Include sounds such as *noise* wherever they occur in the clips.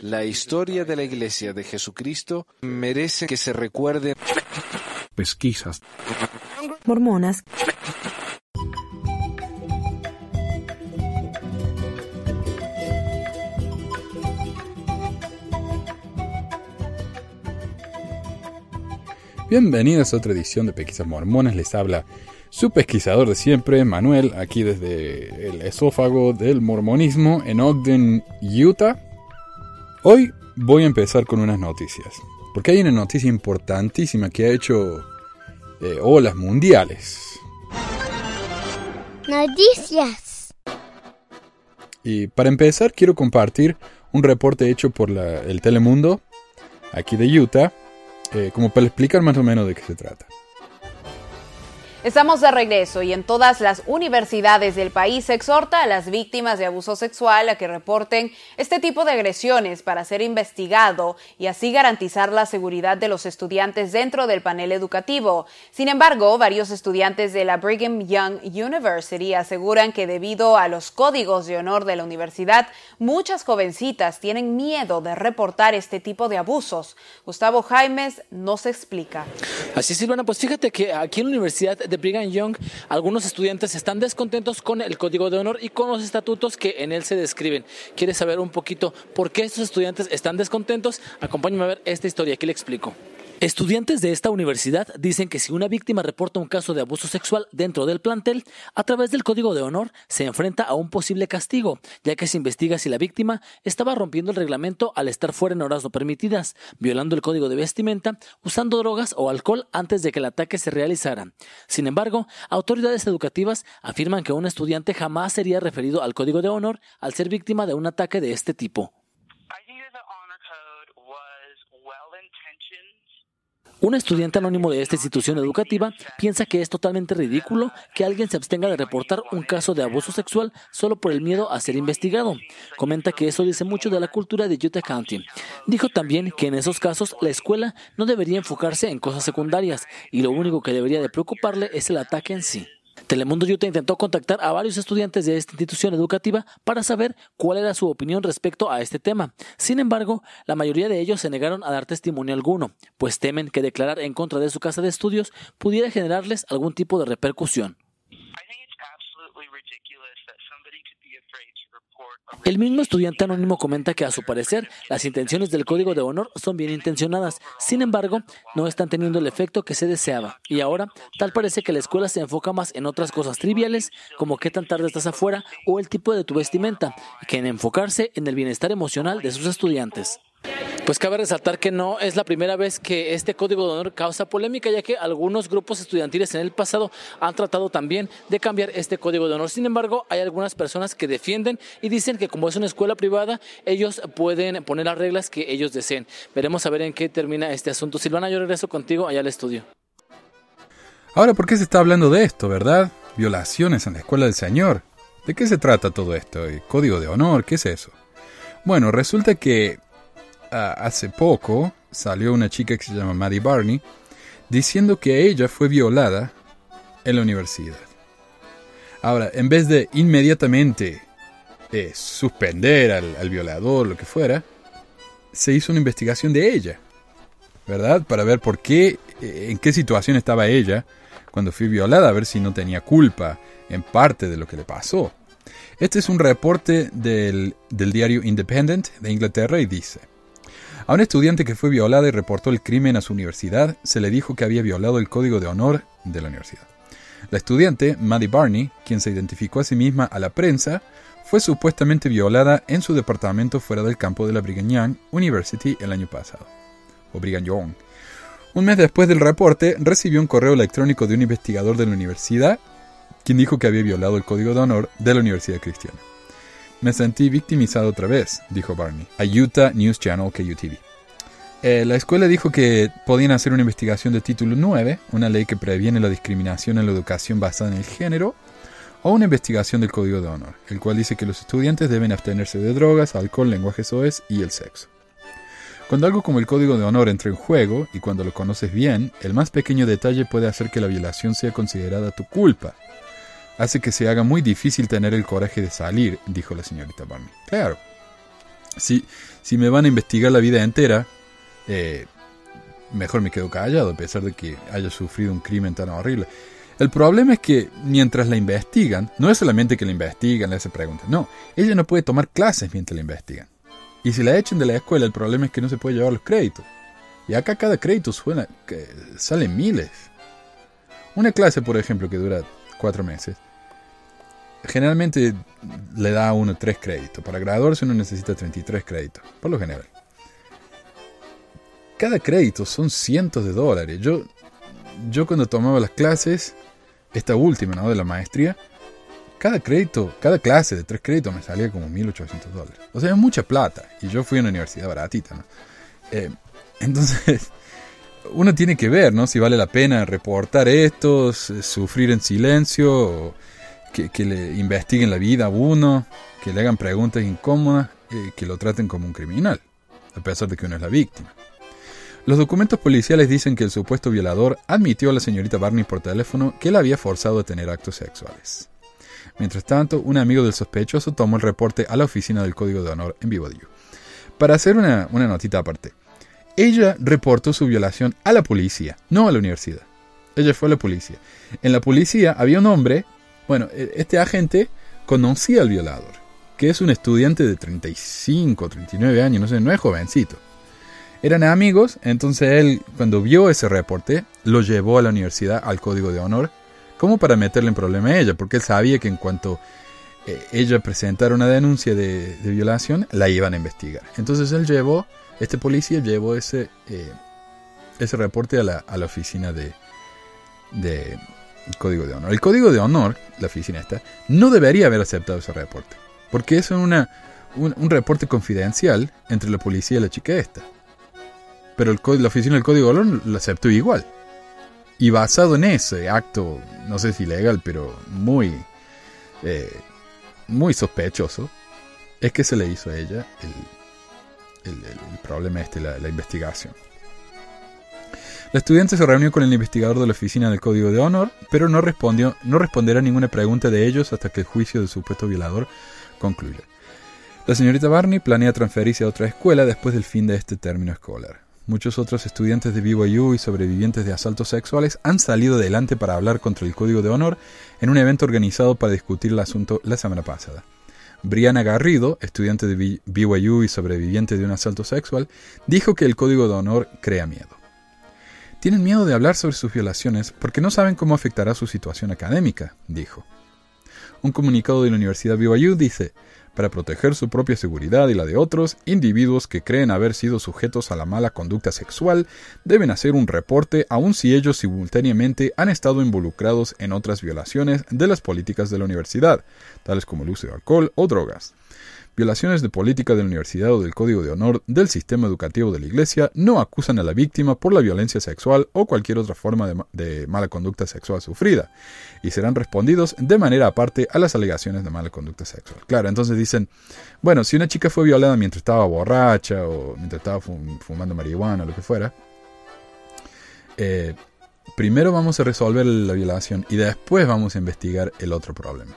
La historia de la Iglesia de Jesucristo merece que se recuerde. Pesquisas. Mormonas. Bienvenidos a otra edición de Pesquisas Mormonas. Les habla su pesquisador de siempre, Manuel, aquí desde el esófago del mormonismo en Ogden, Utah. Hoy voy a empezar con unas noticias, porque hay una noticia importantísima que ha hecho eh, olas mundiales. Noticias. Y para empezar quiero compartir un reporte hecho por la- el Telemundo, aquí de Utah, eh, como para explicar más o menos de qué se trata. Estamos de regreso y en todas las universidades del país se exhorta a las víctimas de abuso sexual a que reporten este tipo de agresiones para ser investigado y así garantizar la seguridad de los estudiantes dentro del panel educativo. Sin embargo, varios estudiantes de la Brigham Young University aseguran que debido a los códigos de honor de la universidad, muchas jovencitas tienen miedo de reportar este tipo de abusos. Gustavo Jaimes nos explica. Así Silvana, pues fíjate que aquí en la Universidad de Brigham Young algunos estudiantes están descontentos con el código de honor y con los estatutos que en él se describen. ¿Quieres saber un poquito por qué estos estudiantes están descontentos? Acompáñame a ver esta historia, aquí le explico. Estudiantes de esta universidad dicen que si una víctima reporta un caso de abuso sexual dentro del plantel, a través del código de honor se enfrenta a un posible castigo, ya que se investiga si la víctima estaba rompiendo el reglamento al estar fuera en horas no permitidas, violando el código de vestimenta, usando drogas o alcohol antes de que el ataque se realizara. Sin embargo, autoridades educativas afirman que un estudiante jamás sería referido al código de honor al ser víctima de un ataque de este tipo. I think that the honor code was well intentioned. Un estudiante anónimo de esta institución educativa piensa que es totalmente ridículo que alguien se abstenga de reportar un caso de abuso sexual solo por el miedo a ser investigado. Comenta que eso dice mucho de la cultura de Utah County. Dijo también que en esos casos la escuela no debería enfocarse en cosas secundarias y lo único que debería de preocuparle es el ataque en sí. Telemundo Utah intentó contactar a varios estudiantes de esta institución educativa para saber cuál era su opinión respecto a este tema. Sin embargo, la mayoría de ellos se negaron a dar testimonio alguno, pues temen que declarar en contra de su casa de estudios pudiera generarles algún tipo de repercusión. El mismo estudiante anónimo comenta que a su parecer las intenciones del código de honor son bien intencionadas, sin embargo no están teniendo el efecto que se deseaba y ahora tal parece que la escuela se enfoca más en otras cosas triviales como qué tan tarde estás afuera o el tipo de tu vestimenta que en enfocarse en el bienestar emocional de sus estudiantes. Pues cabe resaltar que no es la primera vez que este código de honor causa polémica, ya que algunos grupos estudiantiles en el pasado han tratado también de cambiar este código de honor. Sin embargo, hay algunas personas que defienden y dicen que como es una escuela privada, ellos pueden poner las reglas que ellos deseen. Veremos a ver en qué termina este asunto. Silvana, yo regreso contigo allá al estudio. Ahora, ¿por qué se está hablando de esto, verdad? Violaciones en la escuela del Señor. ¿De qué se trata todo esto? ¿El ¿Código de honor? ¿Qué es eso? Bueno, resulta que hace poco salió una chica que se llama Maddie Barney diciendo que ella fue violada en la universidad. Ahora, en vez de inmediatamente eh, suspender al, violador, lo que fuera, se hizo una investigación de ella, ¿verdad? Para ver por qué, eh, en qué situación estaba ella cuando fue violada, a ver si no tenía culpa en parte de lo que le pasó. Este es un reporte del, del diario Independent de Inglaterra y dice, a un estudiante que fue violada y reportó el crimen a su universidad, se le dijo que había violado el código de honor de la universidad. La estudiante, Maddie Barney, quien se identificó a sí misma a la prensa, fue supuestamente violada en su departamento fuera del campo de la Brigham Young University el año pasado. O Brigham Young. Un mes después del reporte, recibió un correo electrónico de un investigador de la universidad, quien dijo que había violado el código de honor de la Universidad Cristiana. Me sentí victimizado otra vez, dijo Barney, a Utah News Channel KUTV. Eh, la escuela dijo que podían hacer una investigación de título 9, una ley que previene la discriminación en la educación basada en el género, o una investigación del Código de Honor, el cual dice que los estudiantes deben abstenerse de drogas, alcohol, lenguaje soez y el sexo. Cuando algo como el Código de Honor entra en juego, y cuando lo conoces bien, el más pequeño detalle puede hacer que la violación sea considerada tu culpa. Hace que se haga muy difícil tener el coraje de salir, dijo la señorita Barney. Claro. Si, si me van a investigar la vida entera, eh, mejor me quedo callado, a pesar de que haya sufrido un crimen tan horrible. El problema es que mientras la investigan, no es solamente que la investigan, le hacen preguntas, no, ella no puede tomar clases mientras la investigan. Y si la echan de la escuela, el problema es que no se puede llevar los créditos. Y acá cada crédito suena, que salen miles. Una clase, por ejemplo, que dura cuatro meses, generalmente le da a uno tres créditos. Para graduarse uno necesita 33 créditos, por lo general. Cada crédito son cientos de dólares. Yo, yo cuando tomaba las clases, esta última, ¿no? De la maestría, cada crédito, cada clase de tres créditos me salía como 1.800 dólares. O sea, es mucha plata. Y yo fui a una universidad baratita. Eh, entonces, *laughs* uno tiene que ver, ¿no? Si vale la pena reportar esto, sufrir en silencio, que, le investiguen la vida a uno, que le hagan preguntas incómodas, eh, que lo traten como un criminal, a pesar de que uno es la víctima. Los documentos policiales dicen que el supuesto violador admitió a la señorita Barney por teléfono que la había forzado a tener actos sexuales. Mientras tanto, un amigo del sospechoso tomó el reporte a la oficina del Código de Honor en Vivo Para hacer una, una notita aparte, ella reportó su violación a la policía, no a la universidad. Ella fue a la policía. En la policía había un hombre, bueno, e, este agente conocía al violador, que es un estudiante de 35, 39 años, no sé, no es jovencito. Eran amigos, entonces él, cuando vio ese reporte, lo llevó a la universidad al código de honor, como para meterle en problema a ella, porque él sabía que en cuanto eh, ella presentara una denuncia de, violación, la iban a investigar. Entonces él llevó, este policía llevó ese, eh, ese reporte a la, a la oficina de, de Código de Honor. El Código de Honor, la oficina esta, no debería haber aceptado ese reporte, porque es una, un, reporte confidencial entre la policía y la chica esta pero el, la oficina del Código de Honor lo aceptó igual. Y basado en ese acto, no sé si legal, pero muy, eh, muy sospechoso, es que se le hizo a ella el, el, el problema este, la investigación. La estudiante se reunió con el investigador de la oficina del Código de Honor, pero no, respondió, no responderá ninguna pregunta de ellos hasta que el juicio del supuesto violador concluya. La señorita Barney planea transferirse a otra escuela después del fin de este término escolar. Muchos otros estudiantes de BYU y sobrevivientes de asaltos sexuales han salido adelante para hablar contra el Código de Honor en un evento organizado para discutir el asunto la semana pasada. Brianna Garrido, estudiante de BYU y sobreviviente de un asalto sexual, dijo que el Código de Honor crea miedo. Tienen miedo de hablar sobre sus violaciones porque no saben cómo afectará su situación académica, dijo. Un comunicado de la Universidad BYU dice, para proteger su propia seguridad y la de otros, individuos que creen haber sido sujetos a la mala conducta sexual deben hacer un reporte aun si ellos simultáneamente han estado involucrados en otras violaciones de las políticas de la universidad, tales como el uso de alcohol o drogas. Violaciones de política de la universidad o del código de honor del sistema educativo de la iglesia no acusan a la víctima por la violencia sexual o cualquier otra forma de, mala conducta sexual sufrida y serán respondidos de manera aparte a las alegaciones de mala conducta sexual. Claro, entonces dicen, bueno, si una chica fue violada mientras estaba borracha o mientras estaba fumando marihuana o lo que fuera, eh, primero vamos a resolver la violación y después vamos a investigar el otro problema.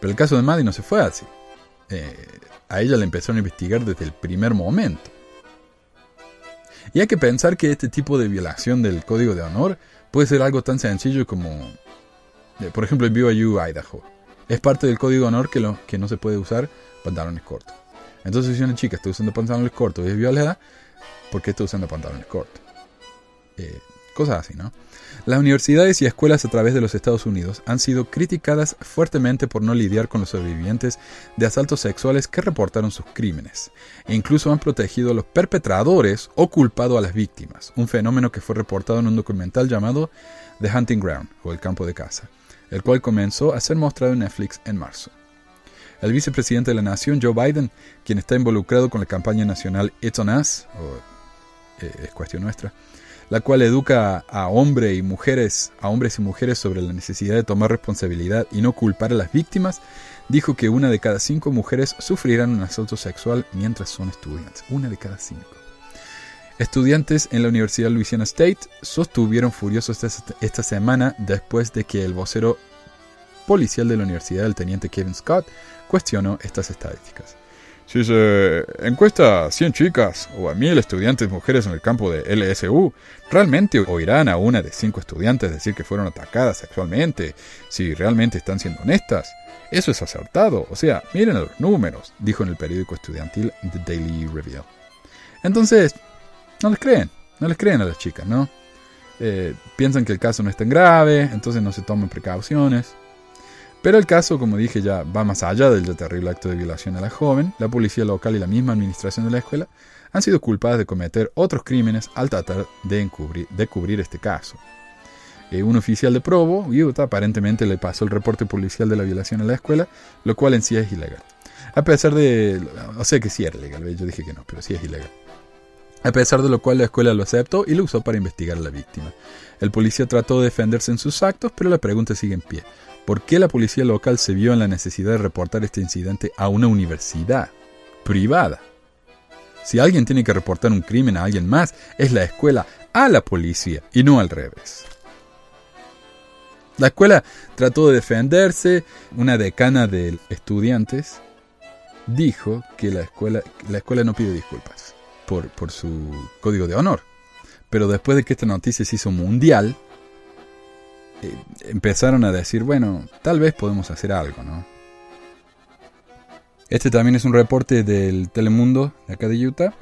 Pero el caso de Maddie no se fue así. Eh, a ella la empezaron a investigar desde el primer momento. Y hay que pensar que este tipo de violación del código de honor puede ser algo tan sencillo como, eh, por ejemplo, en BYU, Idaho. Es parte del código de honor que, lo, que no se puede usar pantalones cortos. Entonces, si una chica está usando pantalones cortos y es violada, ¿por qué está usando pantalones cortos? Eh, cosas así, ¿no? Las universidades y escuelas a través de los Estados Unidos han sido criticadas fuertemente por no lidiar con los sobrevivientes de asaltos sexuales que reportaron sus crímenes, e incluso han protegido a los perpetradores o culpado a las víctimas, un fenómeno que fue reportado en un documental llamado The Hunting Ground, o El Campo de Caza, el cual comenzó a ser mostrado en Netflix en marzo. El vicepresidente de la nación, Joe Biden, quien está involucrado con la campaña nacional It's on Us, o eh, es cuestión nuestra, la cual educa a hombres y mujeres, a hombres y mujeres sobre la necesidad de tomar responsabilidad y no culpar a las víctimas, dijo que una de cada cinco mujeres sufrirán un asalto sexual mientras son estudiantes. Una de cada cinco. Estudiantes en la Universidad Louisiana State sostuvieron furiosos esta, esta semana después de que el vocero policial de la universidad, el teniente Kevin Scott, cuestionó estas estadísticas. Si se encuesta a 100 chicas o a 1000 estudiantes mujeres en el campo de LSU, ¿realmente oirán a una de 5 estudiantes decir que fueron atacadas sexualmente si realmente están siendo honestas? Eso es acertado, o sea, miren los números, dijo en el periódico estudiantil The Daily Review. Entonces, no les creen, no les creen a las chicas, ¿no? Eh, piensan que el caso no es tan grave, entonces no se toman precauciones. Pero el caso, como dije, ya va más allá del terrible acto de violación a la joven. La policía local y la misma administración de la escuela han sido culpadas de cometer otros crímenes al tratar de, encubrir, cubrir este caso. Eh, un oficial de Provo, Utah, aparentemente le pasó el reporte policial de la violación a la escuela, lo cual en sí es ilegal. A pesar de... O sea que sí era ilegal, yo dije que no, pero sí es ilegal. A pesar de lo cual la escuela lo aceptó y lo usó para investigar a la víctima. El policía trató de defenderse en sus actos, pero la pregunta sigue en pie. ¿Por qué la policía local se vio en la necesidad de reportar este incidente a una universidad privada? Si alguien tiene que reportar un crimen a alguien más, es la escuela a la policía y no al revés. La escuela trató de defenderse, una decana de estudiantes dijo que la escuela, la escuela no pide disculpas por, por su código de honor. Pero después de que esta noticia se hizo mundial, eh, empezaron a decir, bueno, tal vez podemos hacer algo, ¿no? Este también es un reporte del Telemundo de acá de Utah,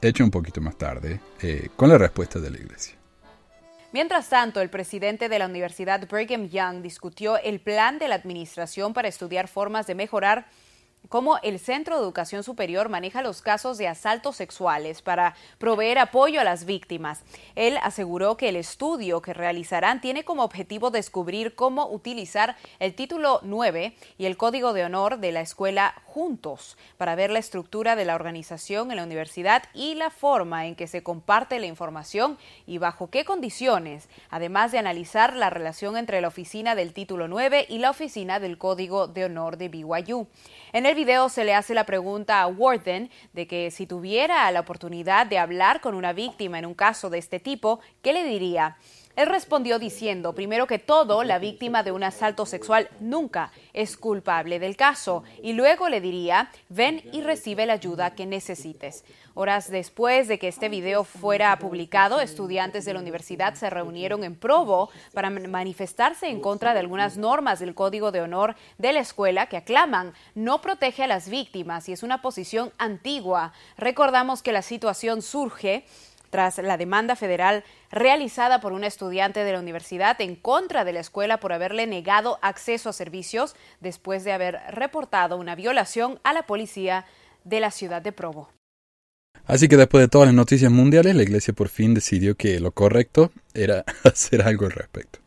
hecho un poquito más tarde, eh, con la respuesta de la iglesia. Mientras tanto, el presidente de la Universidad Brigham Young discutió el plan de la administración para estudiar formas de mejorar cómo el Centro de Educación Superior maneja los casos de asaltos sexuales para proveer apoyo a las víctimas. Él aseguró que el estudio que realizarán tiene como objetivo descubrir cómo utilizar el título 9 y el código de honor de la escuela juntos para ver la estructura de la organización en la universidad y la forma en que se comparte la información y bajo qué condiciones, además de analizar la relación entre la oficina del título 9 y la oficina del código de honor de BYU. En el video se le hace la pregunta a Warden de que si tuviera la oportunidad de hablar con una víctima en un caso de este tipo, ¿qué le diría? Él respondió diciendo, primero que todo, la víctima de un asalto sexual nunca es culpable del caso y luego le diría, ven y recibe la ayuda que necesites. Horas después de que este video fuera publicado, estudiantes de la universidad se reunieron en Provo para manifestarse en contra de algunas normas del Código de Honor de la escuela que aclaman no protege a las víctimas y es una posición antigua. Recordamos que la situación surge tras la demanda federal realizada por un estudiante de la universidad en contra de la escuela por haberle negado acceso a servicios después de haber reportado una violación a la policía de la ciudad de Provo. Así que después de todas las noticias mundiales, la iglesia por fin decidió que lo correcto era *laughs* hacer algo al respecto.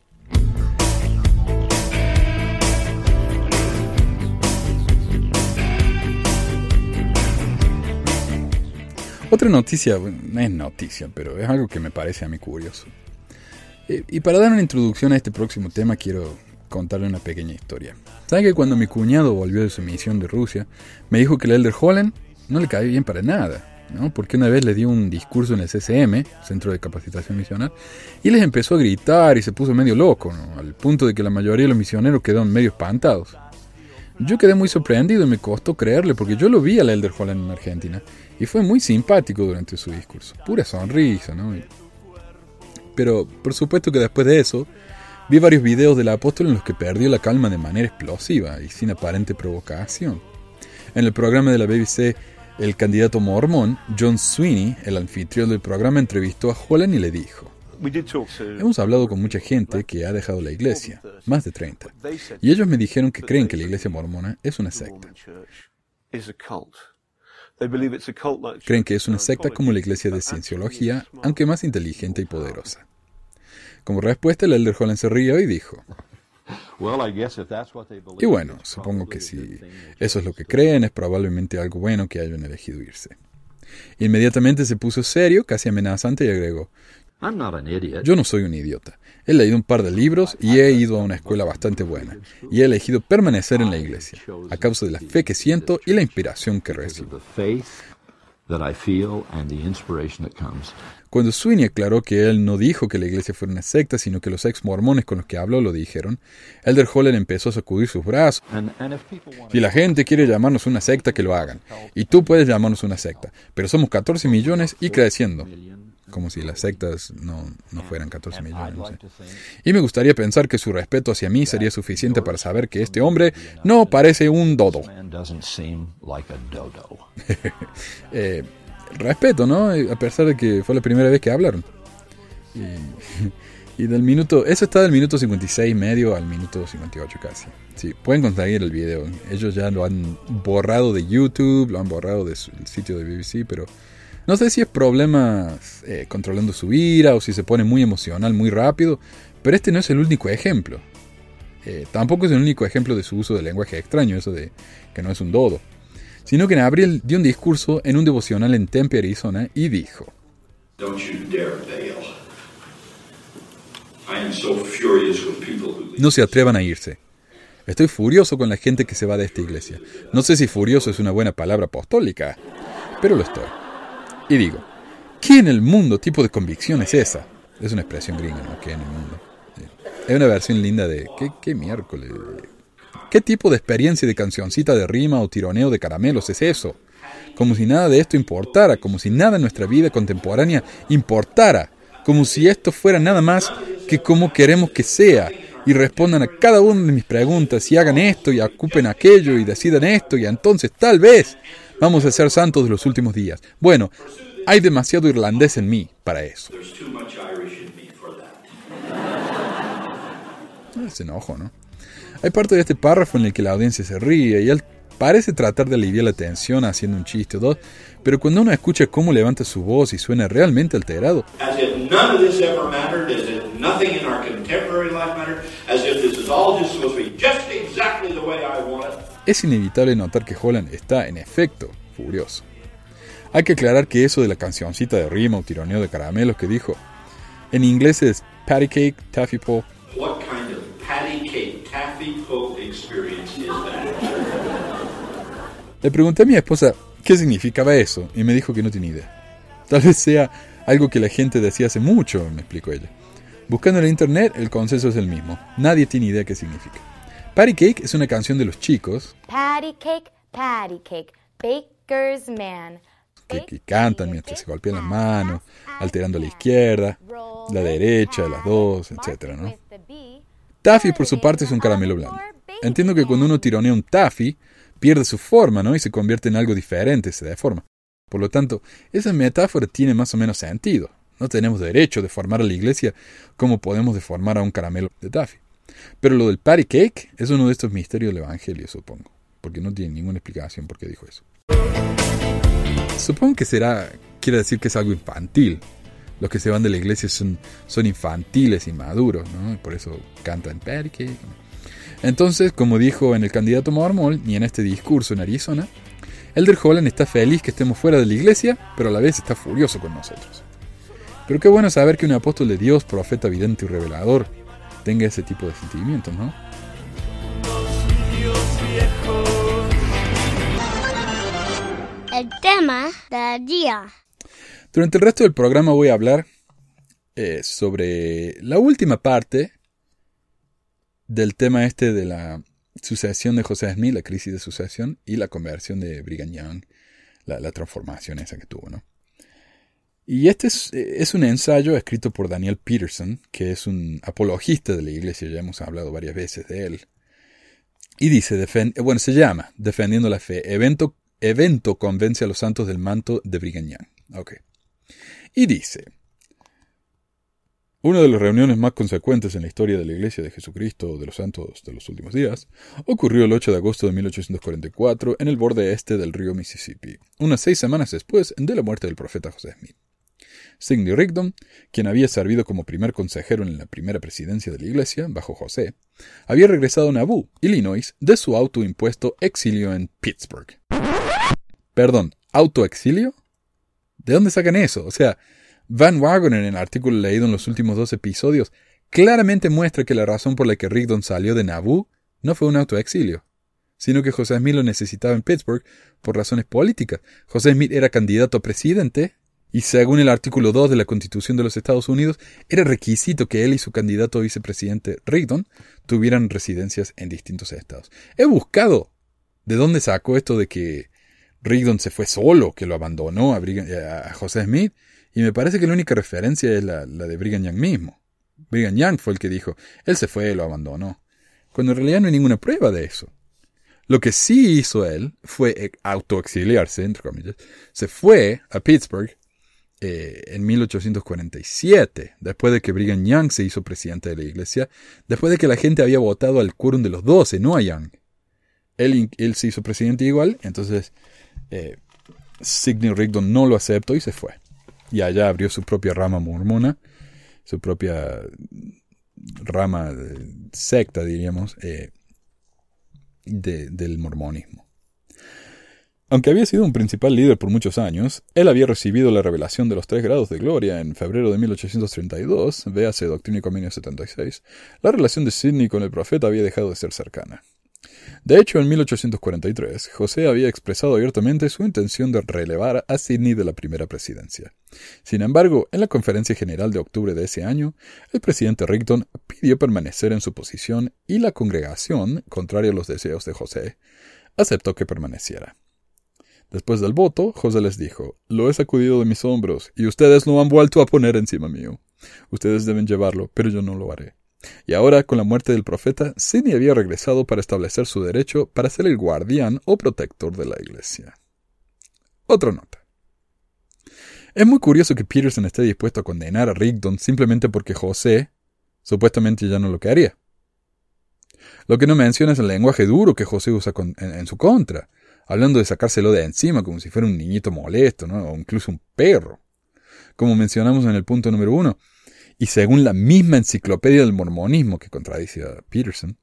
Otra noticia, no es noticia, pero es algo que me parece a mí curioso. Eh, y para dar una introducción a este próximo tema, quiero contarle una pequeña historia. ¿Sabe que cuando mi cuñado volvió de su misión de Rusia, me dijo que el Elder Holland no le cae bien para nada? ¿no? Porque una vez le dio un discurso en el CCM, Centro de Capacitación Misional, y les empezó a gritar y se puso medio loco, al punto de que la mayoría de los misioneros quedaron medio espantados. Yo quedé muy sorprendido y me costó creerle porque yo lo vi al Elder Holland en Argentina y fue muy simpático durante su discurso, pura sonrisa, ¿no? Pero por supuesto que después de eso vi varios videos del apóstol en los que perdió la calma de manera explosiva y sin aparente provocación. En el programa de la BBC, el candidato mormón John Sweeney, el anfitrión del programa, entrevistó a Holland y le dijo, Hemos hablado con mucha gente que ha dejado la iglesia, más de 30, y ellos me dijeron que creen que la iglesia mormona es una secta. Creen que es una secta como la iglesia de cienciología, aunque más inteligente y poderosa. Como respuesta, el Elder Holland se rió y dijo, y bueno, supongo que si eso es lo que creen, es probablemente algo bueno que hayan elegido irse. Inmediatamente se puso serio, casi amenazante, y agregó, yo no soy un idiota. He leído un par de libros y he ido a una escuela bastante buena. Y he elegido permanecer en la iglesia, a causa de la fe que siento y la inspiración que recibo. Cuando Sweeney aclaró que él no dijo que la iglesia fuera una secta, sino que los ex mormones con los que habló lo dijeron, Elder Holland empezó a sacudir sus brazos. And, and if people want Si la gente quiere llamarnos una secta, que lo hagan. Y tú puedes llamarnos una secta. Pero somos 14 millones y creciendo. Como si las sectas no, no fueran 14 millones. no sé. Y me gustaría pensar que su respeto hacia mí sería suficiente para saber que este hombre no parece un dodo. *laughs* Eh, respeto, ¿no? Eh, A pesar de que fue la primera vez que hablaron. Y, *laughs* y del minuto, eso está del minuto 56 medio al minuto 58 casi. Sí, pueden conseguir el video. Ellos ya lo han borrado de YouTube, lo han borrado del sitio de BBC, pero no sé si es problemas eh, controlando su ira o si se pone muy emocional muy rápido, pero este no es el único ejemplo. Eh, tampoco es el único ejemplo de su uso de lenguaje extraño, eso de que no es un dodo. Sino que en abril dio un discurso en un devocional en Tempe, Arizona, y dijo, no se atrevan a irse. Estoy furioso con la gente que se va de esta iglesia. No sé si furioso es una buena palabra apostólica, pero lo estoy. Y digo, ¿qué en el mundo tipo de convicción es esa? Es una expresión gringa, ¿no? ¿Qué en el mundo? Es una versión linda de, ¿qué, qué miércoles? ¿Qué tipo de experiencia de cancioncita de rima o tironeo de caramelos es eso? Como si nada de esto importara, como si nada en nuestra vida contemporánea importara, como si esto fuera nada más que como queremos que sea, y respondan a cada una de mis preguntas, y hagan esto, y ocupen aquello, y decidan esto, y entonces tal vez vamos a ser santos de los últimos días. Bueno, hay demasiado irlandés en mí para eso. There's too much Irish in me for that. Es enojo, ¿no? Hay parte de este párrafo en el que la audiencia se ríe y él parece tratar de aliviar la tensión haciendo un chiste o dos, pero cuando uno escucha cómo levanta su voz y suena realmente alterado, Es inevitable notar que Holland está, en efecto, furioso. Hay que aclarar que eso de la cancioncita de rima o tironeo de caramelos que dijo, en inglés es patty cake, taffy pull, What kind of patty cake taffy poke experience is that? Le pregunté a mi esposa qué significaba eso y me dijo que no tiene idea. Tal vez sea algo que la gente decía hace mucho, me explicó ella. Buscando en el internet, el consenso es el mismo. Nadie tiene idea qué significa. Patty Cake es una canción de los chicos Patty cake, patty cake, baker's man. que, que cantan mientras se golpean las manos, alterando la izquierda, la derecha, las dos, etc. ¿no? Taffy, por su parte, es un caramelo blando. Entiendo que cuando uno tironea un taffy, pierde su forma, ¿no? Y se convierte en algo diferente, se deforma. Por lo tanto, esa metáfora tiene más o menos sentido. No tenemos derecho de formar a la iglesia como podemos deformar a un caramelo de taffy. Pero lo del patty cake es uno de estos misterios del Evangelio, supongo. Porque no tiene ninguna explicación por qué dijo eso. Supongo que será, quiere decir que es algo infantil. Los que se van de la iglesia son, son infantiles y maduros, ¿no? Y por eso cantan patty cake. Entonces, como dijo en el candidato mormón y en este discurso en Arizona, Elder Holland está feliz que estemos fuera de la iglesia, pero a la vez está furioso con nosotros. Pero qué bueno saber que un apóstol de Dios, profeta vidente y revelador, tenga ese tipo de sentimientos, ¿no? El tema del día. Durante el resto del programa voy a hablar eh, sobre la última parte del tema este de la sucesión de José Smith, la crisis de sucesión, y la conversión de Brigham Young, la, la transformación esa que tuvo, ¿no? Y este es, un ensayo escrito por Daniel Peterson, que es un apologista de la iglesia, ya hemos hablado varias veces de él. Y dice, bueno, se llama Defendiendo la Fe, evento, evento convence a los santos del manto de Brigham Young. Ok. Y dice, una de las reuniones más consecuentes en la historia de la Iglesia de Jesucristo de los Santos de los Últimos Días ocurrió el 8 de agosto de 1844 en el borde este del río Mississippi, unas seis semanas después de la muerte del profeta José Smith. Sidney Rigdon, quien había servido como primer consejero en la primera presidencia de la Iglesia, bajo José, había regresado a Nauvoo, Illinois, de su autoimpuesto exilio en Pittsburgh. Perdón, ¿autoexilio? ¿De dónde sacan eso? O sea, Van Wagner, en el artículo leído en los últimos dos episodios, claramente muestra que la razón por la que Rigdon salió de Nauvoo no fue un autoexilio. sino que José Smith lo necesitaba en Pittsburgh por razones políticas. José Smith era candidato a presidente y según el artículo 2 de la Constitución de los Estados Unidos, era requisito que él y su candidato a vicepresidente Rigdon tuvieran residencias en distintos estados. He buscado de dónde sacó esto de que Rigdon se fue solo, que lo abandonó a, Brigham- a José Smith, y me parece que la única referencia es la, la de Brigham Young mismo. Brigham Young fue el que dijo, él se fue, lo abandonó. Cuando en realidad no hay ninguna prueba de eso. Lo que sí hizo él fue eh, autoexiliarse, entre comillas. Se fue a Pittsburgh eh, en 1847, después de que Brigham Young se hizo presidente de la iglesia, después de que la gente había votado al quórum de los doce, no a Young. Él, se hizo presidente igual, entonces eh, Sidney Rigdon no lo aceptó y se fue. Y allá abrió su propia rama mormona, su propia rama secta, diríamos, eh, de- del mormonismo. Aunque había sido un principal líder por muchos años, él había recibido la revelación de los tres grados de gloria en febrero de 1832, véase Doctrina y Convenio 76, la relación de Sidney con el profeta había dejado de ser cercana. De hecho, en 1843, José había expresado abiertamente su intención de relevar a Sidney de la primera presidencia. Sin embargo, en la conferencia general de octubre de ese año, el presidente Rigdon pidió permanecer en su posición y la congregación, contraria a los deseos de José, aceptó que permaneciera. Después del voto, José les dijo, Lo he sacudido de mis hombros, y ustedes lo han vuelto a poner encima mío. Ustedes deben llevarlo, pero yo no lo haré. Y ahora, con la muerte del profeta, Sidney había regresado para establecer su derecho para ser el guardián o protector de la iglesia. Otra nota. Es muy curioso que Peterson esté dispuesto a condenar a Rigdon simplemente porque José supuestamente ya no lo quería. Lo que no menciona es el lenguaje duro que José usa en su contra, hablando de sacárselo de encima como si fuera un niñito molesto, ¿no? o incluso un perro, como mencionamos en el punto número uno. Y según la misma enciclopedia del mormonismo que contradice a Peterson,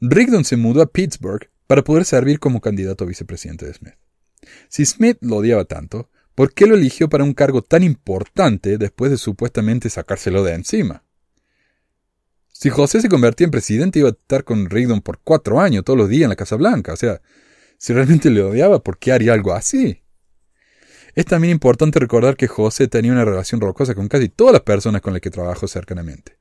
Rigdon se mudó a Pittsburgh para poder servir como candidato a vicepresidente de Smith. Si Smith lo odiaba tanto, ¿por qué lo eligió para un cargo tan importante después de supuestamente sacárselo de encima? Si José se convertía en presidente iba a estar con Rigdon por cuatro años todos los días en la Casa Blanca. O sea, si realmente le odiaba, ¿por qué haría algo así? Es también importante recordar que José tenía una relación rocosa con casi todas las personas con las que trabajó cercanamente.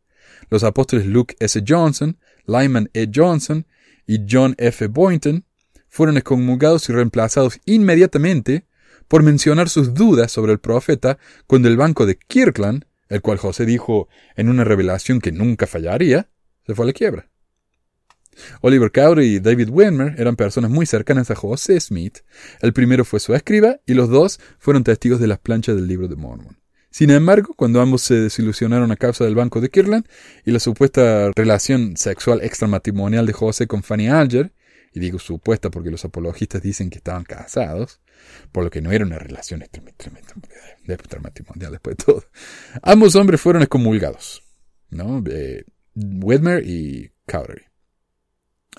Los apóstoles Luke S. Johnson, Lyman E. Johnson y John F. Boynton fueron excomulgados y reemplazados inmediatamente por mencionar sus dudas sobre el profeta cuando el banco de Kirkland, el cual José dijo en una revelación que nunca fallaría, se fue a la quiebra. Oliver Cowdery y David Widmer eran personas muy cercanas a José Smith. El primero fue su escriba y los dos fueron testigos de las planchas del libro de Mormon. Sin embargo, cuando ambos se desilusionaron a causa del banco de Kirkland y la supuesta relación sexual extramatrimonial de José con Fanny Alger, y digo supuesta porque los apologistas dicen que estaban casados, por lo que no era una relación extramatrimonial después de todo, ambos hombres fueron excomulgados, ¿no? Eh, y Cowdery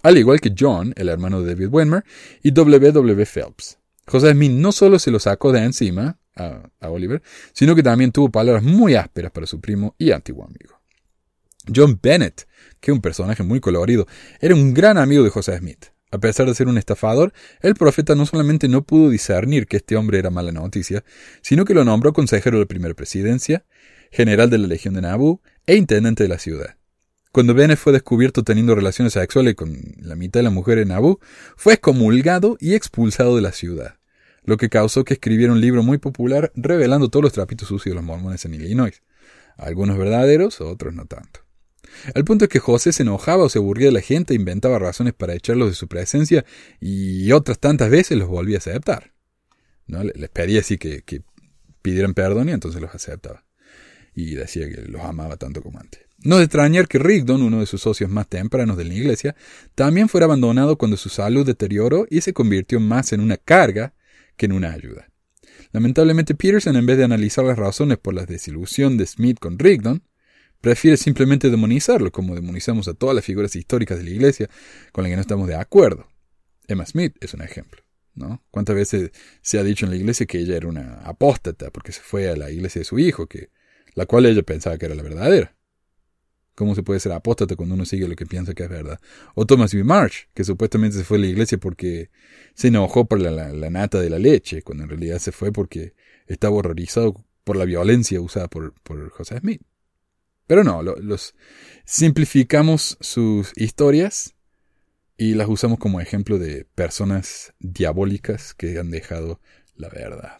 al igual que John, el hermano de David Widmer, y W. W. Phelps. José Smith no solo se lo sacó de encima a, Oliver, sino que también tuvo palabras muy ásperas para su primo y antiguo amigo. John Bennett, que es un personaje muy colorido, era un gran amigo de José Smith. A pesar de ser un estafador, el profeta no solamente no pudo discernir que este hombre era mala noticia, sino que lo nombró consejero de la primera presidencia, general de la Legión de Nabu e intendente de la ciudad. Cuando Bennett fue descubierto teniendo relaciones sexuales con la mitad de la mujer en Nabu, fue excomulgado y expulsado de la ciudad, lo que causó que escribiera un libro muy popular revelando todos los trapitos sucios de los mormones en Illinois, algunos verdaderos, otros no tanto. El punto es que José se enojaba o se aburría de la gente, inventaba razones para echarlos de su presencia y otras tantas veces los volvía a aceptar. ¿no? Les pedía así que pidieran perdón y entonces los aceptaba. Y decía que los amaba tanto como antes. No de extrañar que Rigdon, uno de sus socios más tempranos de la iglesia, también fuera abandonado cuando su salud deterioró y se convirtió más en una carga que en una ayuda. Lamentablemente Peterson, en vez de analizar las razones por la desilusión de Smith con Rigdon, prefiere simplemente demonizarlo, como demonizamos a todas las figuras históricas de la iglesia con las que no estamos de acuerdo. Emma Smith es un ejemplo. ¿no? ¿Cuántas veces se ha dicho en la iglesia que ella era una apóstata porque se fue a la iglesia de su hijo, que, la cual ella pensaba que era la verdadera? ¿Cómo se puede ser apóstata cuando uno sigue lo que piensa que es verdad? O Thomas B. Marsh, que supuestamente se fue a la iglesia porque se enojó por la, la- nata de la leche, cuando en realidad se fue porque estaba horrorizado por la violencia usada por, por José Smith. Pero no, lo- los simplificamos sus historias y las usamos como ejemplo de personas diabólicas que han dejado la verdad.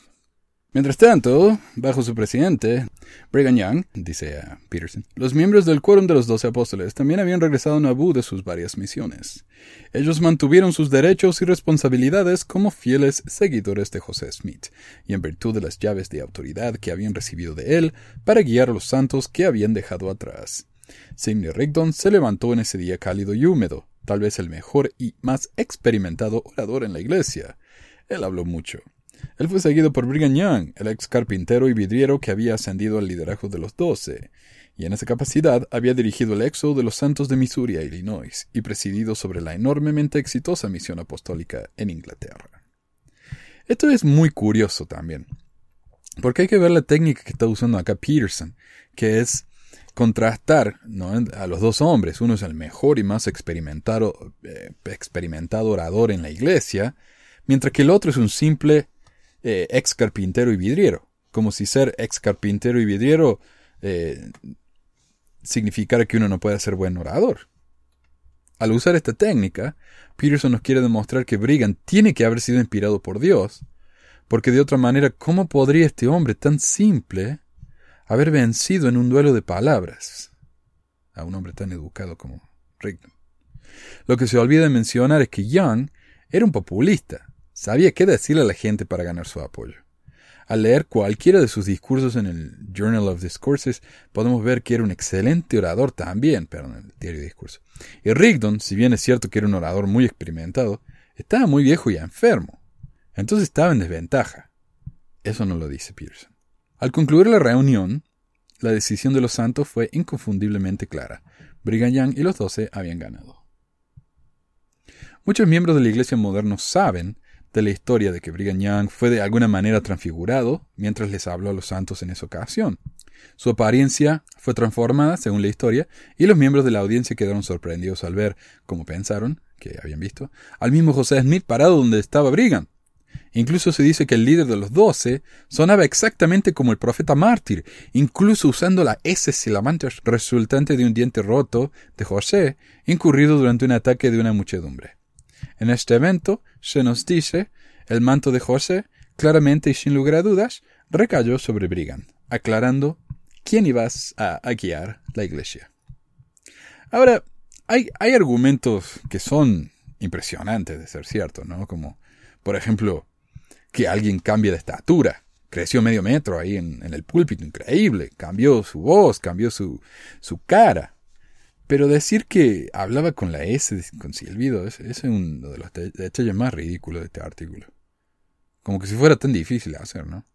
Mientras tanto, bajo su presidente, Brigham Young, dice Peterson, los miembros del quórum de los doce apóstoles también habían regresado a Nauvoo de sus varias misiones. Ellos mantuvieron sus derechos y responsabilidades como fieles seguidores de José Smith, y en virtud de las llaves de autoridad que habían recibido de él para guiar a los santos que habían dejado atrás. Sidney Rigdon se levantó en ese día cálido y húmedo, tal vez el mejor y más experimentado orador en la iglesia. Él habló mucho. Él fue seguido por Brigham Young, el ex carpintero y vidriero que había ascendido al liderazgo de los doce, y en esa capacidad había dirigido el éxodo de los santos de Missouri a Illinois y presidido sobre la enormemente exitosa misión apostólica en Inglaterra. Esto es muy curioso también, porque hay que ver la técnica que está usando acá Peterson, que es contrastar a los dos hombres. Uno es el mejor y más eh, experimentado orador en la iglesia, mientras que el otro es un simple eh, ex carpintero y vidriero. Como si ser ex carpintero y vidriero eh, significara que uno no puede ser buen orador. Al usar esta técnica, Peterson nos quiere demostrar que Brigham tiene que haber sido inspirado por Dios, porque de otra manera, ¿cómo podría este hombre tan simple haber vencido en un duelo de palabras a un hombre tan educado como Rigdon? Lo que se olvida de mencionar es que Young era un populista, sabía qué decirle a la gente para ganar su apoyo. Al leer cualquiera de sus discursos en el Journal of Discourses, podemos ver que era un excelente orador también, perdón, en el diario de discurso. Y Rigdon, si bien es cierto que era un orador muy experimentado, estaba muy viejo y enfermo. Entonces estaba en desventaja. Eso no lo dice Peterson. Al concluir la reunión, la decisión de los santos fue inconfundiblemente clara. Brigham Young y los doce habían ganado. Muchos miembros de la iglesia moderna saben de la historia de que Brigham Young fue de alguna manera transfigurado mientras les habló a los santos en esa ocasión. Su apariencia fue transformada, según la historia, y los miembros de la audiencia quedaron sorprendidos al ver, como pensaron, que habían visto, al mismo José Smith parado donde estaba Brigham. Incluso se dice que el líder de los doce sonaba exactamente como el profeta mártir, incluso usando la S silamante resultante de un diente roto de José, incurrido durante un ataque de una muchedumbre. En este evento, se nos dice, el manto de José, claramente y sin lugar a dudas, recayó sobre Brigham, aclarando quién iba a, a guiar la iglesia. Ahora, hay, hay argumentos que son impresionantes de ser cierto, ¿no? Como, por ejemplo, que alguien cambie de estatura. Creció medio metro ahí en, en el púlpito, increíble. Cambió su voz, cambió su, su cara. Pero decir que hablaba con la S, con silbido, ese es uno de los detalles más ridículos de este artículo. Como que si fuera tan difícil de hacer, ¿no?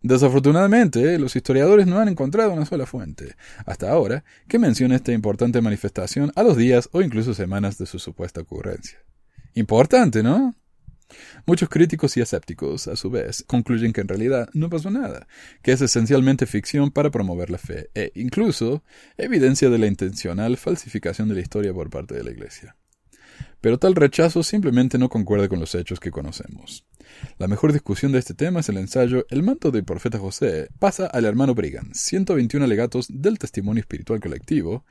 Desafortunadamente, los historiadores no han encontrado una sola fuente, hasta ahora, que mencione esta importante manifestación a los días o incluso semanas de su supuesta ocurrencia. Importante, ¿no? Muchos críticos y escépticos, a su vez, concluyen que en realidad no pasó nada, que es esencialmente ficción para promover la fe, e incluso evidencia de la intencional falsificación de la historia por parte de la Iglesia. Pero tal rechazo simplemente no concuerda con los hechos que conocemos. La mejor discusión de este tema es el ensayo El manto del profeta José pasa al hermano Brigham, 121 alegatos del testimonio espiritual colectivo,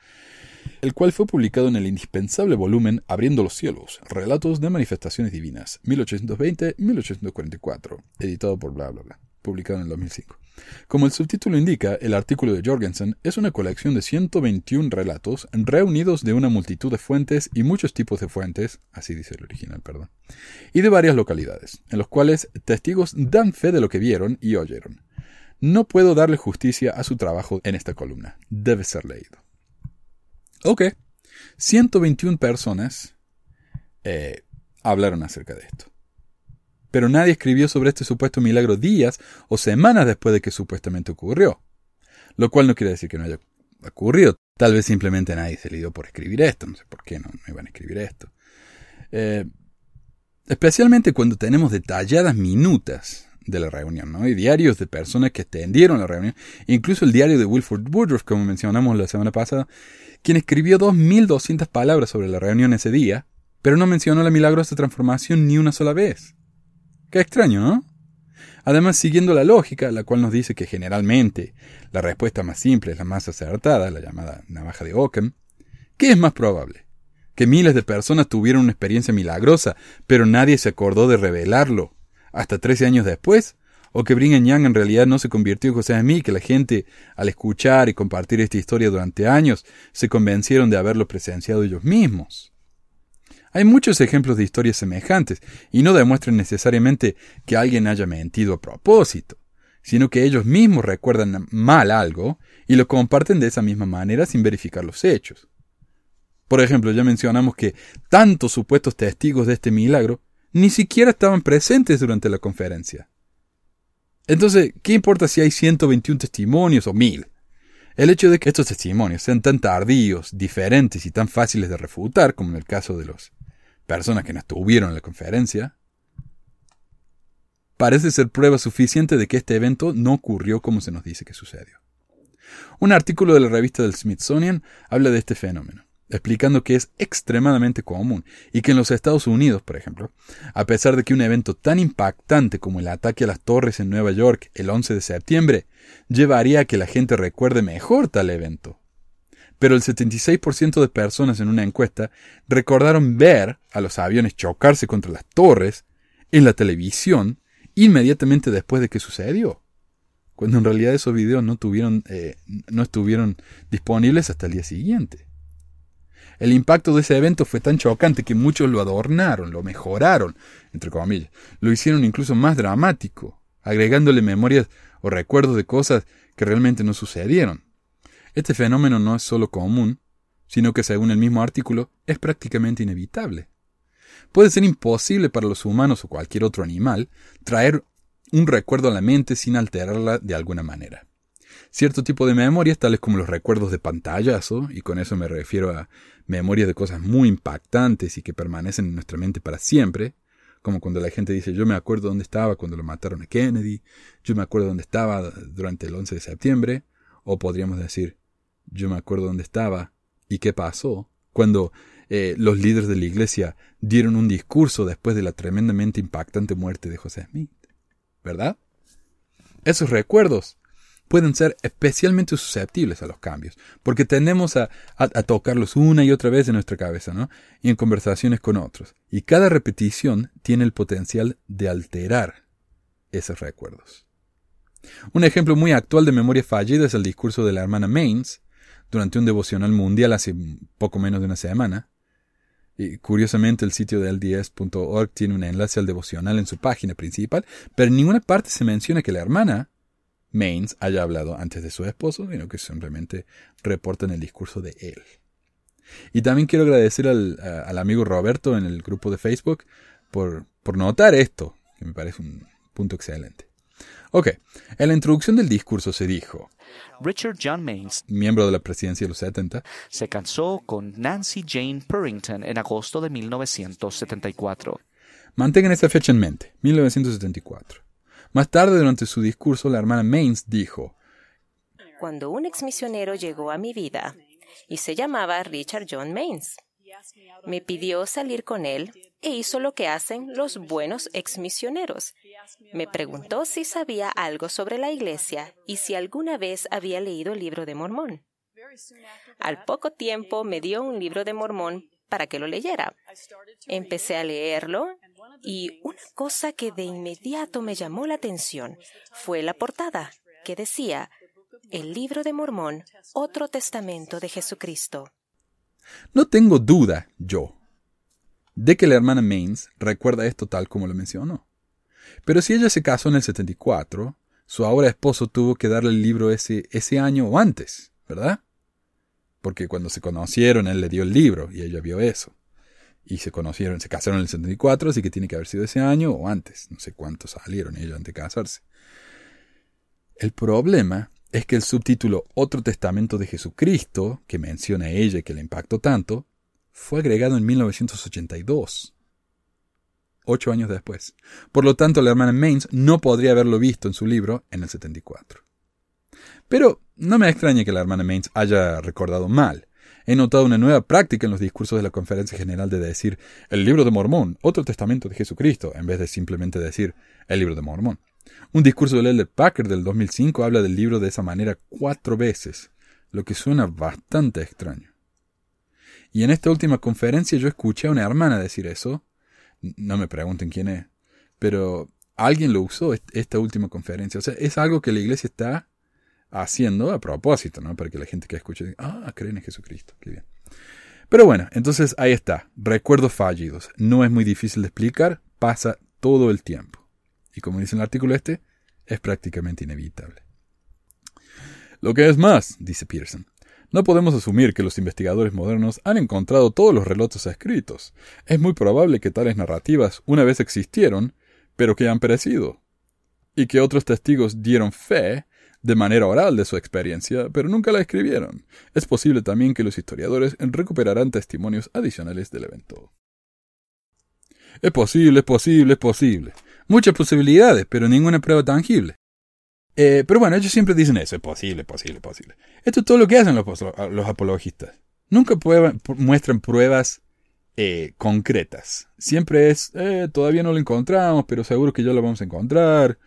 el cual fue publicado en el indispensable volumen Abriendo los cielos, Relatos de Manifestaciones Divinas, 1820-1844, editado por bla bla bla, publicado en el 2005. Como el subtítulo indica, el artículo de Jorgensen es una colección de 121 relatos reunidos de una multitud de fuentes y muchos tipos de fuentes, así dice el original, perdón, y de varias localidades, en los cuales testigos dan fe de lo que vieron y oyeron. No puedo darle justicia a su trabajo en esta columna. Debe ser leído. Ok. 121 personas eh, hablaron acerca de esto. Pero nadie escribió sobre este supuesto milagro días o semanas después de que supuestamente ocurrió. Lo cual no quiere decir que no haya ocurrido. Tal vez simplemente nadie se le dio por escribir esto. No sé por qué no, no iban a escribir esto. Eh, especialmente cuando tenemos detalladas minutas de la reunión, ¿no? Y diarios de personas que atendieron la reunión, incluso el diario de Wilford Woodruff, como mencionamos la semana pasada, quien escribió 2.200 palabras sobre la reunión ese día, pero no mencionó la milagrosa transformación ni una sola vez. Qué extraño, ¿no? Además, siguiendo la lógica, la cual nos dice que generalmente la respuesta más simple es la más acertada, la llamada navaja de Ockham, ¿qué es más probable? ¿Que miles de personas tuvieron una experiencia milagrosa, pero nadie se acordó de revelarlo hasta 13 años después? ¿O que Brigham Young en realidad no se convirtió en José mí, que la gente, al escuchar y compartir esta historia durante años, se convencieron de haberlo presenciado ellos mismos? Hay muchos ejemplos de historias semejantes, y no demuestran necesariamente que alguien haya mentido a propósito, sino que ellos mismos recuerdan mal algo y lo comparten de esa misma manera sin verificar los hechos. Por ejemplo, ya mencionamos que tantos supuestos testigos de este milagro ni siquiera estaban presentes durante la conferencia. Entonces, ¿qué importa si hay 121 testimonios o mil? El hecho de que estos testimonios sean tan tardíos, diferentes y tan fáciles de refutar, como en el caso de los personas que no estuvieron en la conferencia, parece ser prueba suficiente de que este evento no ocurrió como se nos dice que sucedió. Un artículo de la revista del Smithsonian habla de este fenómeno, explicando que es extremadamente común y que en los Estados Unidos, por ejemplo, a pesar de que un evento tan impactante como el ataque a las torres en Nueva York el 11 de septiembre llevaría a que la gente recuerde mejor tal evento, pero el 76% de personas en una encuesta recordaron ver a los aviones chocarse contra las torres en la televisión inmediatamente después de que sucedió, cuando en realidad esos videos no, tuvieron, eh, no estuvieron disponibles hasta el día siguiente. El impacto de ese evento fue tan chocante que muchos lo adornaron, lo mejoraron, entre comillas, lo hicieron incluso más dramático, agregándole memorias o recuerdos de cosas que realmente no sucedieron. Este fenómeno no es solo común, sino que según el mismo artículo es prácticamente inevitable. Puede ser imposible para los humanos o cualquier otro animal traer un recuerdo a la mente sin alterarla de alguna manera. Cierto tipo de memorias, tales como los recuerdos de pantallazo, y con eso me refiero a memorias de cosas muy impactantes y que permanecen en nuestra mente para siempre, como cuando la gente dice yo me acuerdo dónde estaba cuando lo mataron a Kennedy, yo me acuerdo dónde estaba durante el 11 de septiembre, o podríamos decir, yo me acuerdo dónde estaba y qué pasó cuando eh, los líderes de la iglesia dieron un discurso después de la tremendamente impactante muerte de José Smith. ¿Verdad? Esos recuerdos pueden ser especialmente susceptibles a los cambios, porque tendemos a, tocarlos una y otra vez en nuestra cabeza, ¿no? Y en conversaciones con otros. Y cada repetición tiene el potencial de alterar esos recuerdos. Un ejemplo muy actual de memoria fallida es el discurso de la hermana Maines durante un devocional mundial hace poco menos de una semana. Y curiosamente el sitio de LDS.org tiene un enlace al devocional en su página principal, pero en ninguna parte se menciona que la hermana Maines haya hablado antes de su esposo, sino que simplemente reportan el discurso de él. Y también quiero agradecer al, al amigo Roberto en el grupo de Facebook por, por notar esto, que me parece un punto excelente. Ok, en la introducción del discurso se dijo, Richard John Maines, miembro de la presidencia de los 70, se casó con Nancy Jane Purrington en agosto de 1974. Mantengan esa fecha en mente, 1974. Más tarde, durante su discurso, la hermana Maines dijo, Cuando un exmisionero llegó a mi vida y se llamaba Richard John Maines, me pidió salir con él e hizo lo que hacen los buenos exmisioneros. Me preguntó si sabía algo sobre la iglesia y si alguna vez había leído el libro de Mormón. Al poco tiempo me dio un libro de Mormón para que lo leyera. Empecé a leerlo y una cosa que de inmediato me llamó la atención fue la portada, que decía, El libro de Mormón, otro testamento de Jesucristo. No tengo duda, yo, de que la hermana Maines recuerda esto tal como lo mencionó. Pero si ella se casó en el 74, su ahora esposo tuvo que darle el libro ese, ese año o antes, ¿verdad? Porque cuando se conocieron, él le dio el libro y ella vio eso. Y se conocieron, se casaron en el 74, así que tiene que haber sido ese año o antes. No sé cuántos salieron ellos antes de casarse. El problema es que el subtítulo Otro Testamento de Jesucristo, que menciona a ella y que le impactó tanto, fue agregado en 1982. ocho años después. Por lo tanto, la hermana Mains no podría haberlo visto en su libro en el 74. Pero no me extraña que la hermana Mains haya recordado mal. He notado una nueva práctica en los discursos de la Conferencia General de decir el libro de Mormón, otro testamento de Jesucristo, en vez de simplemente decir el libro de Mormón. Un discurso de Elder Packer del 2005 habla del libro de esa manera cuatro veces, lo que suena bastante extraño. Y en esta última conferencia yo escuché a una hermana decir eso. No me pregunten quién es, pero alguien lo usó esta última conferencia. O sea, es algo que la iglesia está haciendo a propósito, ¿no? Para que la gente que escuche diga, ah, creen en Jesucristo. Qué bien. Pero bueno, entonces ahí está. Recuerdos fallidos. No es muy difícil de explicar, pasa todo el tiempo. Y como dice el artículo este, es prácticamente inevitable. Lo que es más, dice Pearson, no podemos asumir que los investigadores modernos han encontrado todos los relatos escritos. Es muy probable que tales narrativas una vez existieron, pero que han perecido. Y que otros testigos dieron fe de manera oral de su experiencia, pero nunca la escribieron. Es posible también que los historiadores recuperarán testimonios adicionales del evento. Es posible, es posible, es posible. Muchas posibilidades, pero ninguna prueba tangible. Eh, pero bueno, ellos siempre dicen eso, es posible, posible, posible. Esto es todo lo que hacen los, los apologistas. Nunca muestran pruebas eh, concretas. Siempre es, eh, todavía no lo encontramos, pero seguro que ya lo vamos a encontrar.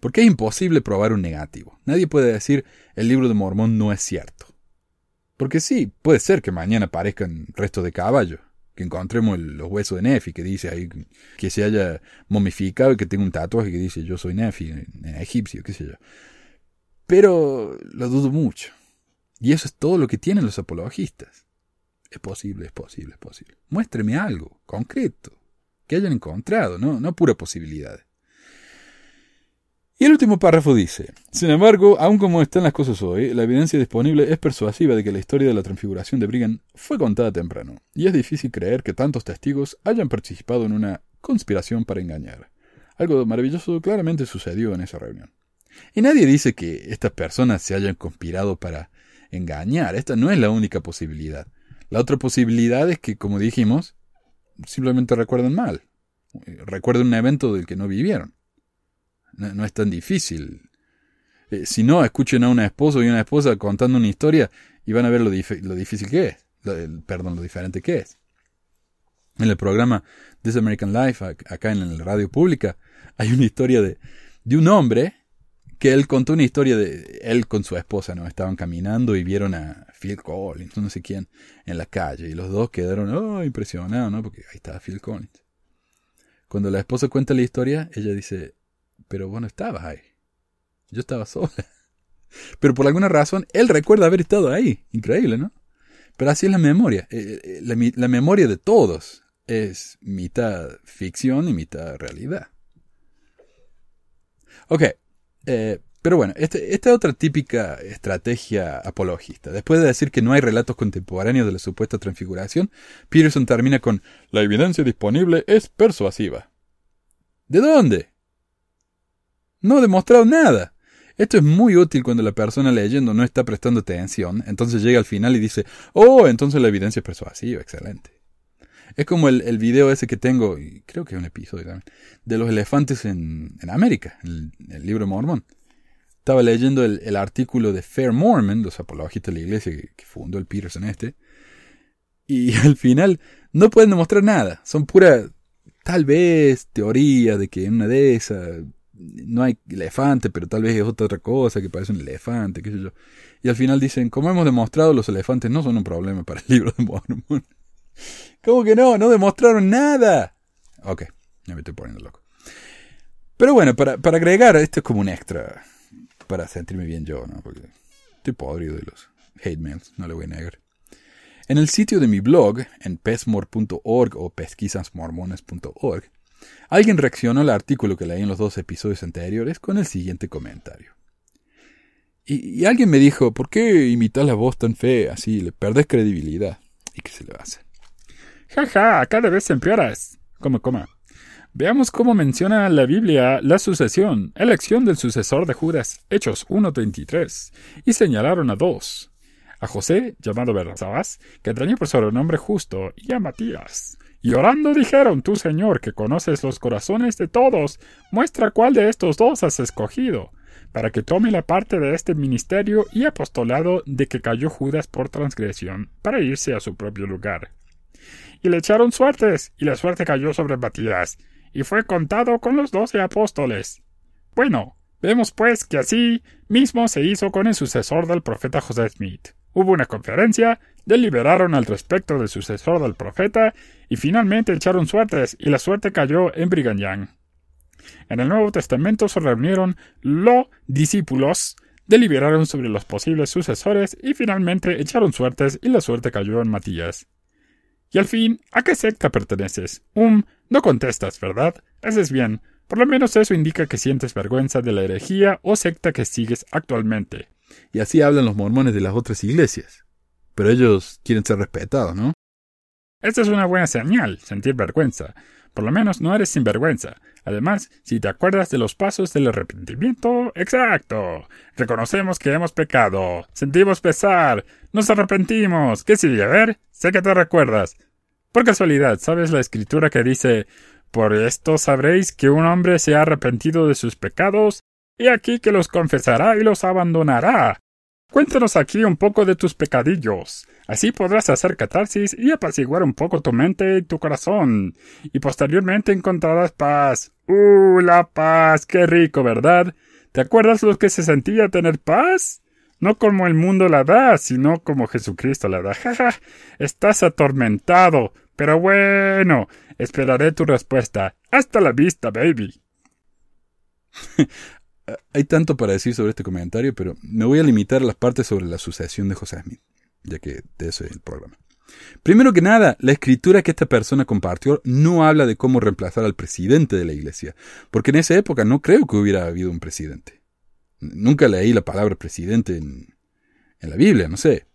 porque es imposible probar un negativo. Nadie puede decir, el libro de Mormón no es cierto. Porque sí, puede ser que mañana aparezcan restos de caballo que encontremos los huesos de Nefi, que dice ahí que se haya momificado y que tenga un tatuaje que dice yo soy Nefi, egipcio, qué sé yo. Pero lo dudo mucho. Y eso es todo lo que tienen los apologistas. Es posible, es posible, es posible. Muéstreme algo concreto que hayan encontrado, no, no pura posibilidad. Y el último párrafo dice, sin embargo, aun como están las cosas hoy, la evidencia disponible es persuasiva de que la historia de la transfiguración de Brigham fue contada temprano, y es difícil creer que tantos testigos hayan participado en una conspiración para engañar. Algo maravilloso claramente sucedió en esa reunión. Y nadie dice que estas personas se hayan conspirado para engañar, esta no es la única posibilidad. La otra posibilidad es que, como dijimos, simplemente recuerden mal, recuerden un evento del que no vivieron. No, es tan difícil. Eh, si no, escuchen a una esposa y una esposa contando una historia y van a ver lo, lo difícil que es. perdón, lo diferente que es. En el programa This American Life, acá en la radio pública, hay una historia de, de un hombre que él contó una historia de él con su esposa, ¿no? Estaban caminando y vieron a Phil Collins, no sé quién, en la calle. Y los dos quedaron, oh, impresionados, ¿no? Porque ahí estaba Phil Collins. Cuando la esposa cuenta la historia, ella dice, pero vos no estabas ahí. Yo estaba sola. *laughs* Pero por alguna razón, él recuerda haber estado ahí. Increíble, ¿no? Pero así es la memoria. Eh, eh, la, memoria de todos es mitad ficción y mitad realidad. Ok. Eh, pero bueno, este, esta es otra típica estrategia apologista. Después de decir que no hay relatos contemporáneos de la supuesta transfiguración, Peterson termina con la evidencia disponible es persuasiva. ¿De dónde? No ha demostrado nada. Esto es muy útil cuando la persona leyendo no está prestando atención, entonces llega al final y dice, oh, entonces la evidencia es persuasiva, excelente. Es como el, el video ese que tengo, y creo que es un episodio también, de los elefantes en, en América, el, el libro Mormón. Estaba leyendo el, el, artículo de Fair Mormon, los apologistas de la iglesia que, que fundó el Peterson este, y *laughs* al final no pueden demostrar nada, son pura, tal vez, teoría de que en una de esas no hay elefante, pero tal vez es otra cosa que parece un elefante, qué sé yo. Y al final dicen, como hemos demostrado, los elefantes no son un problema para el libro de Mormon. *laughs* ¿Cómo que no? No demostraron nada. Ok, ya me estoy poniendo loco. Pero bueno, para, para agregar, esto es como un extra, para sentirme bien yo, ¿no? Porque estoy podrido de los hate mails, no le voy a negar. En el sitio de mi blog, en pesmore.org o pesquisasmormones.org, Alguien reaccionó al artículo que leí en los dos episodios anteriores con el siguiente comentario. Y, alguien me dijo, ¿por qué imitas la voz tan fea así? Le perdés credibilidad. ¿Y qué se le va a? Jaja, cada vez empeoras. Coma, coma. Veamos cómo menciona la Biblia la sucesión, elección del sucesor de Judas, Hechos 1.33, y señalaron a dos, a José, llamado Bersabás, que tenía por sobrenombre justo, y a Matías, Y orando dijeron, tú Señor, que conoces los corazones de todos, muestra cuál de estos dos has escogido, para que tome la parte de este ministerio y apostolado de que cayó Judas por transgresión, para irse a su propio lugar. Y le echaron suertes, y la suerte cayó sobre Matías, y fue contado con los doce apóstoles. Bueno, vemos pues que así mismo se hizo con el sucesor del profeta José Smith. Hubo una conferencia, deliberaron al respecto del sucesor del profeta, y finalmente echaron suertes, y la suerte cayó en Brigham Young. En el Nuevo Testamento se reunieron los discípulos, deliberaron sobre los posibles sucesores y finalmente echaron suertes y la suerte cayó en Matías. Y al fin, ¿a qué secta perteneces? Um, no contestas, ¿verdad? Haces bien. Por lo menos eso indica que sientes vergüenza de la herejía o secta que sigues actualmente. Y así hablan los mormones de las otras iglesias. Pero ellos quieren ser respetados, ¿no? Esta es una buena señal, sentir vergüenza. Por lo menos no eres sinvergüenza. Además, si te acuerdas de los pasos del arrepentimiento, exacto. Reconocemos que hemos pecado. Sentimos pesar. Nos arrepentimos. ¿Qué sigue? A ver, sé que te recuerdas. Por casualidad, ¿sabes la escritura que dice Por esto sabréis que un hombre se ha arrepentido de sus pecados, y aquí que los confesará y los abandonará? Cuéntanos aquí un poco de tus pecadillos. Así podrás hacer catarsis y apaciguar un poco tu mente y tu corazón. Y posteriormente encontrarás paz. ¡Uh, la paz! ¡Qué rico, ¿verdad? ¿Te acuerdas lo que se sentía tener paz? No como el mundo la da, sino como Jesucristo la da. *laughs* ja! Estás atormentado. Pero bueno, esperaré tu respuesta. Hasta la vista, baby. *laughs* Hay tanto para decir sobre este comentario, pero me voy a limitar a las partes sobre la sucesión de José Smith, ya que de eso es el programa. Primero que nada, la escritura que esta persona compartió no habla de cómo reemplazar al presidente de la iglesia, porque en esa época no creo que hubiera habido un presidente. Nunca leí la palabra presidente en, la Biblia, no sé.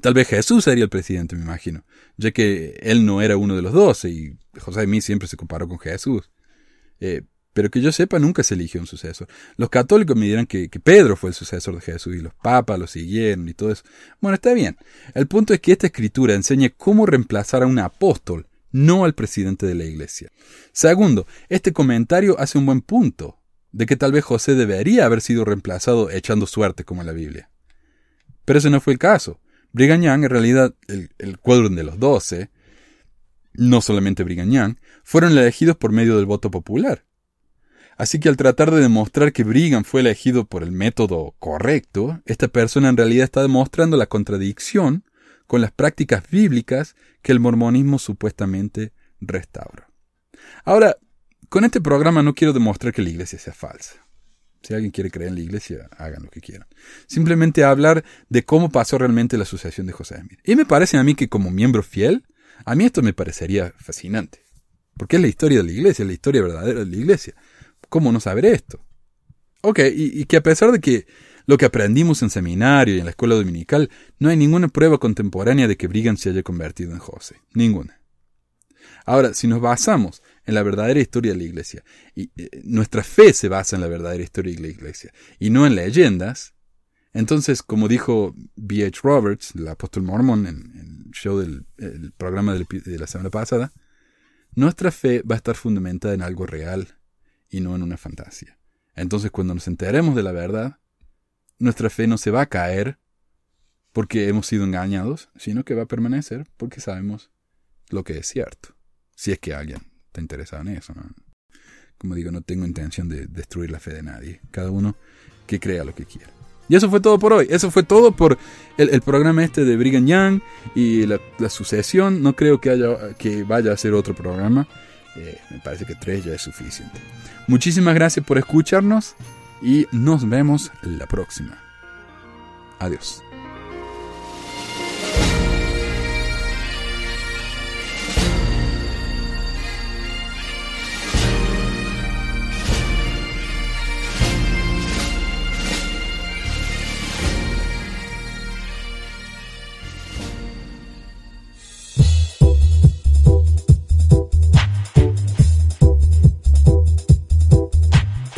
Tal vez Jesús sería el presidente, me imagino, ya que él no era uno de los doce y José Smith siempre se comparó con Jesús. Eh, pero que yo sepa nunca se eligió un sucesor. Los católicos me dirán que, Pedro fue el sucesor de Jesús y los papas lo siguieron y todo eso. Bueno, está bien. El punto es que esta escritura enseña cómo reemplazar a un apóstol, no al presidente de la iglesia. Segundo, este comentario hace un buen punto de que tal vez José debería haber sido reemplazado echando suerte como la Biblia. Pero ese no fue el caso. Brigham en realidad, el, el cuadro de los doce, no solamente Brigham fueron elegidos por medio del voto popular. Así que al tratar de demostrar que Brigham fue elegido por el método correcto, esta persona en realidad está demostrando la contradicción con las prácticas bíblicas que el mormonismo supuestamente restaura. Ahora, con este programa no quiero demostrar que la iglesia sea falsa. Si alguien quiere creer en la iglesia, hagan lo que quieran. Simplemente hablar de cómo pasó realmente la sucesión de José Smith. Y me parece a mí que como miembro fiel, a mí esto me parecería fascinante. Porque es la historia de la iglesia, la historia verdadera de la iglesia. ¿Cómo no saber esto? Ok, y, que a pesar de que lo que aprendimos en seminario y en la escuela dominical, no hay ninguna prueba contemporánea de que Brigham se haya convertido en José. Ninguna. Ahora, si nos basamos en la verdadera historia de la iglesia, y eh, nuestra fe se basa en la verdadera historia de la iglesia, y no en leyendas, entonces, como dijo B.H. Roberts, el apóstol mormón, en show del el programa de la semana pasada, nuestra fe va a estar fundamentada en algo real y no en una fantasía. Entonces cuando nos enteremos de la verdad, nuestra fe no se va a caer porque hemos sido engañados, sino que va a permanecer porque sabemos lo que es cierto. Si es que alguien está interesado en eso. ¿no? Como digo, no tengo intención de destruir la fe de nadie. Cada uno que crea lo que quiera. Y eso fue todo por hoy. Eso fue todo por el, el programa este de Brigham Young y la, la, sucesión. No creo que, haya, que vaya a ser otro programa. Eh, me parece que tres ya es suficiente. Muchísimas gracias por escucharnos y nos vemos la próxima. Adiós.